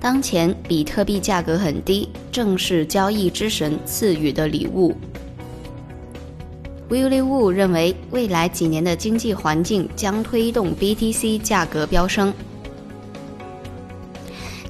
当前比特币价格很低，正是交易之神赐予的礼物。Willie Wu 认为，未来几年的经济环境将推动 BTC 价格飙升。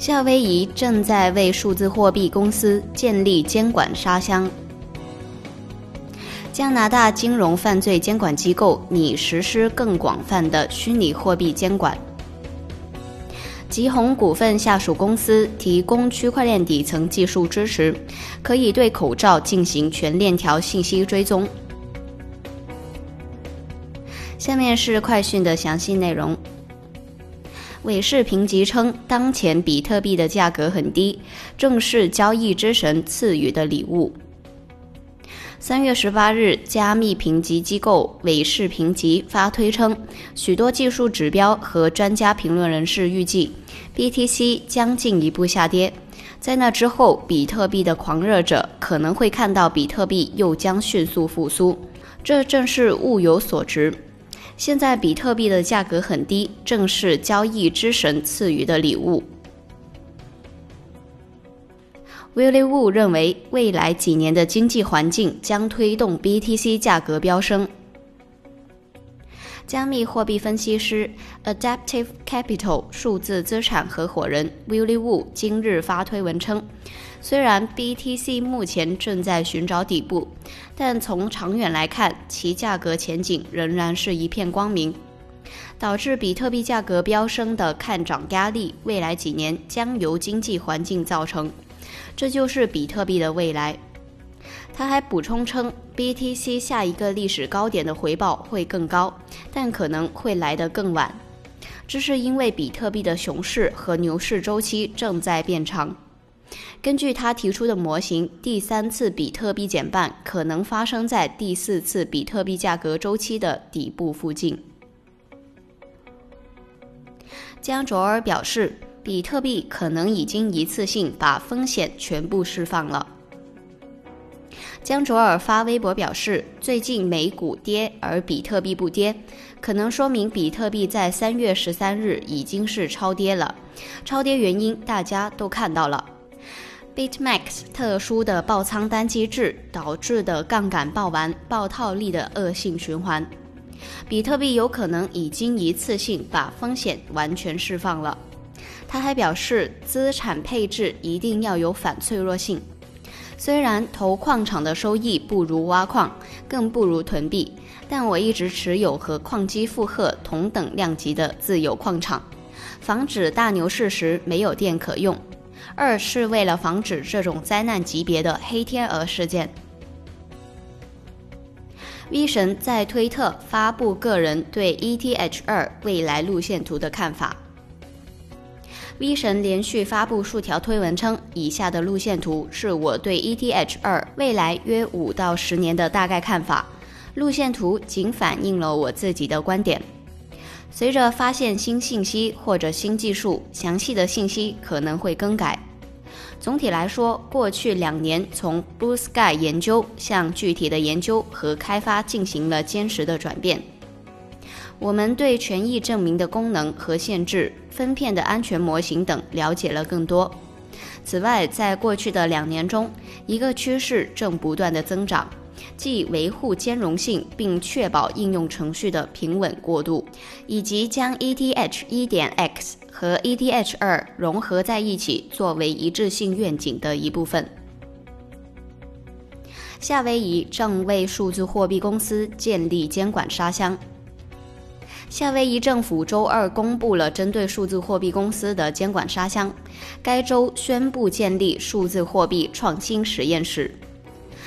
夏威夷正在为数字货币公司建立监管沙箱。加拿大金融犯罪监管机构拟实施更广泛的虚拟货币监管。吉鸿股份下属公司提供区块链底层技术支持，可以对口罩进行全链条信息追踪。下面是快讯的详细内容。韦世平集称，当前比特币的价格很低，正是交易之神赐予的礼物。三月十八日，加密评级机构韦世评级发推称，许多技术指标和专家评论人士预计，BTC 将进一步下跌。在那之后，比特币的狂热者可能会看到比特币又将迅速复苏。这正是物有所值。现在比特币的价格很低，正是交易之神赐予的礼物。Willie Wu 认为，未来几年的经济环境将推动 BTC 价格飙升。加密货币分析师 Adaptive Capital 数字资产合伙人 Willie Wu 今日发推文称。虽然 BTC 目前正在寻找底部，但从长远来看，其价格前景仍然是一片光明。导致比特币价格飙升的看涨压力，未来几年将由经济环境造成，这就是比特币的未来。他还补充称，BTC 下一个历史高点的回报会更高，但可能会来得更晚。这是因为比特币的熊市和牛市周期正在变长。根据他提出的模型，第三次比特币减半可能发生在第四次比特币价格周期的底部附近。江卓尔表示，比特币可能已经一次性把风险全部释放了。江卓尔发微博表示，最近美股跌而比特币不跌，可能说明比特币在三月十三日已经是超跌了。超跌原因大家都看到了。BitMax 特殊的爆仓单机制导致的杠杆爆完、爆套利的恶性循环，比特币有可能已经一次性把风险完全释放了。他还表示，资产配置一定要有反脆弱性。虽然投矿场的收益不如挖矿，更不如囤币，但我一直持有和矿机负荷同等量级的自有矿场，防止大牛市时没有电可用。二是为了防止这种灾难级别的黑天鹅事件。V 神在推特发布个人对 ETH 二未来路线图的看法。V 神连续发布数条推文称，以下的路线图是我对 ETH 二未来约五到十年的大概看法。路线图仅反映了我自己的观点。随着发现新信息或者新技术，详细的信息可能会更改。总体来说，过去两年从 Blue Sky 研究向具体的研究和开发进行了坚实的转变。我们对权益证明的功能和限制、分片的安全模型等了解了更多。此外，在过去的两年中，一个趋势正不断的增长。即维护兼容性并确保应用程序的平稳过渡，以及将 ETH 一点 X 和 ETH 二融合在一起作为一致性愿景的一部分。夏威夷正为数字货币公司建立监管沙箱。夏威夷政府周二公布了针对数字货币公司的监管沙箱，该州宣布建立数字货币创新实验室。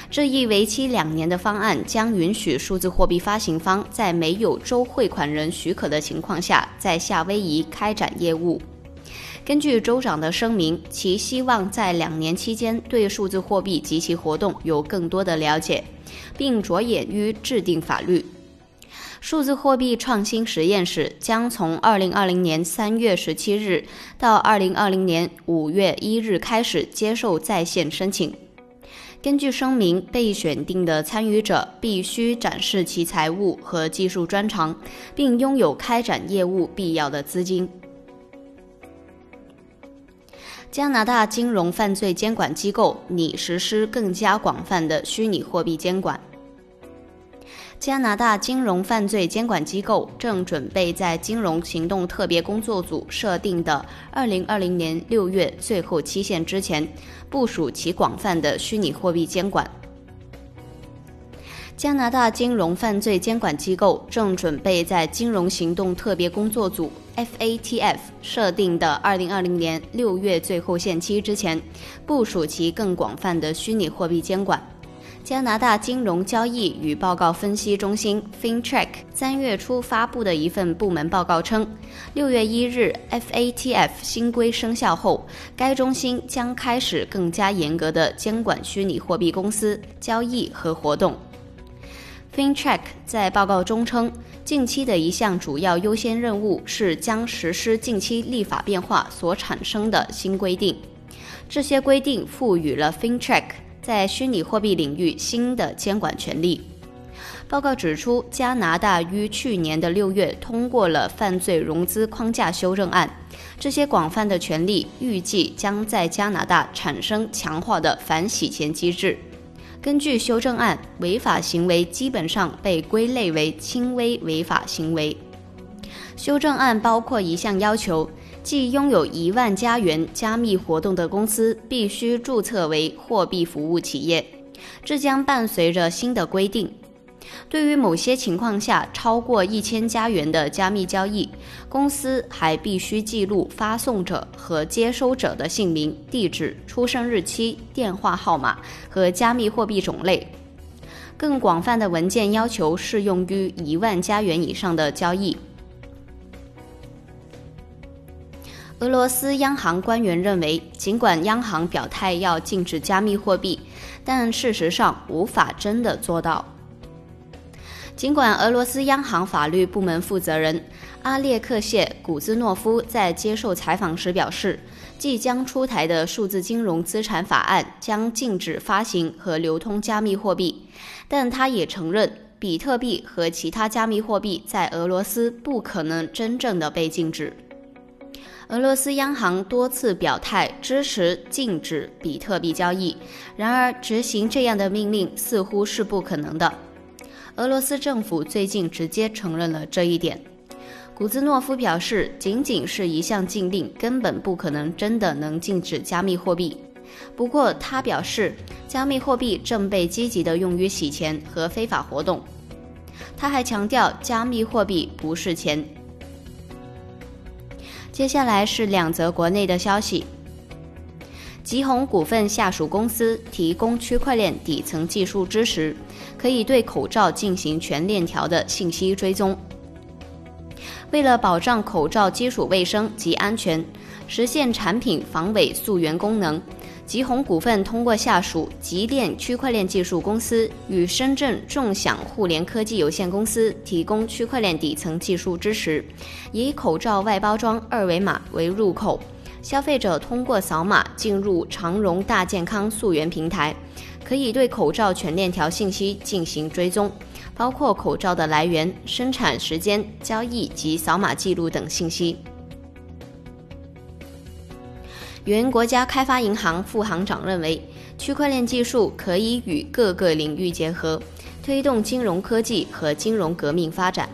这一为期两年的方案将允许数字货币发行方在没有州汇款人许可的情况下，在夏威夷开展业务。根据州长的声明，其希望在两年期间对数字货币及其活动有更多的了解，并着眼于制定法律。数字货币创新实验室将从二零二零年三月十七日到二零二零年五月一日开始接受在线申请。根据声明，被选定的参与者必须展示其财务和技术专长，并拥有开展业务必要的资金。加拿大金融犯罪监管机构拟实施更加广泛的虚拟货币监管。加拿大金融犯罪监管机构正准备在金融行动特别工作组设定的2020年6月最后期限之前，部署其广泛的虚拟货币监管。加拿大金融犯罪监管机构正准备在金融行动特别工作组 （FATF） 设定的2020年6月最后限期之前，部署其更广泛的虚拟货币监管。加拿大金融交易与报告分析中心 （FinTrack） 三月初发布的一份部门报告称，六月一日 FATF 新规生效后，该中心将开始更加严格的监管虚拟货币公司交易和活动。FinTrack 在报告中称，近期的一项主要优先任务是将实施近期立法变化所产生的新规定，这些规定赋予了 FinTrack。在虚拟货币领域新的监管权利。报告指出，加拿大于去年的六月通过了犯罪融资框架修正案，这些广泛的权利预计将在加拿大产生强化的反洗钱机制。根据修正案，违法行为基本上被归类为轻微违法行为。修正案包括一项要求。即拥有一万加元加密活动的公司必须注册为货币服务企业，这将伴随着新的规定。对于某些情况下超过一千加元的加密交易，公司还必须记录发送者和接收者的姓名、地址、出生日期、电话号码和加密货币种类。更广泛的文件要求适用于一万加元以上的交易。俄罗斯央行官员认为，尽管央行表态要禁止加密货币，但事实上无法真的做到。尽管俄罗斯央行法律部门负责人阿列克谢·古兹诺夫在接受采访时表示，即将出台的数字金融资产法案将禁止发行和流通加密货币，但他也承认，比特币和其他加密货币在俄罗斯不可能真正的被禁止。俄罗斯央行多次表态支持禁止比特币交易，然而执行这样的命令似乎是不可能的。俄罗斯政府最近直接承认了这一点。古兹诺夫表示，仅仅是一项禁令根本不可能真的能禁止加密货币。不过，他表示，加密货币正被积极地用于洗钱和非法活动。他还强调，加密货币不是钱。接下来是两则国内的消息。吉鸿股份下属公司提供区块链底层技术支持，可以对口罩进行全链条的信息追踪。为了保障口罩基础卫生及安全，实现产品防伪溯源功能。吉鸿股份通过下属吉链区块链技术公司与深圳众享互联科技有限公司提供区块链底层技术支持，以口罩外包装二维码为入口，消费者通过扫码进入长荣大健康溯源平台，可以对口罩全链条信息进行追踪，包括口罩的来源、生产时间、交易及扫码记录等信息。原国家开发银行副行长认为，区块链技术可以与各个领域结合，推动金融科技和金融革命发展。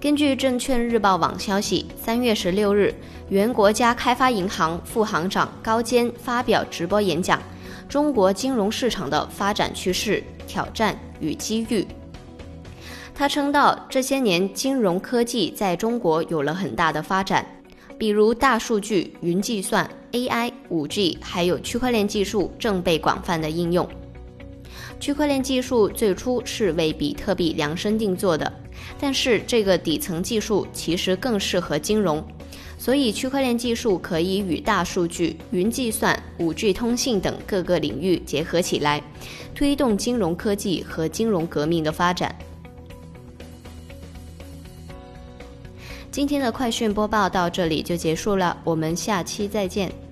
根据证券日报网消息，三月十六日，原国家开发银行副行长高坚发表直播演讲《中国金融市场的发展趋势、挑战与机遇》。他称道，这些年金融科技在中国有了很大的发展。比如大数据云计算 ai 五 g 还有区块链技术正被广泛的应用。区块链技术最初是为比特币量身定做的但是这个底层技术其实更适合金融所以区块链技术可以与大数据云计算五 g 通信等各个领域结合起来推动金融科技和金融革命的发展。今天的快讯播报到这里就结束了我们下期再见。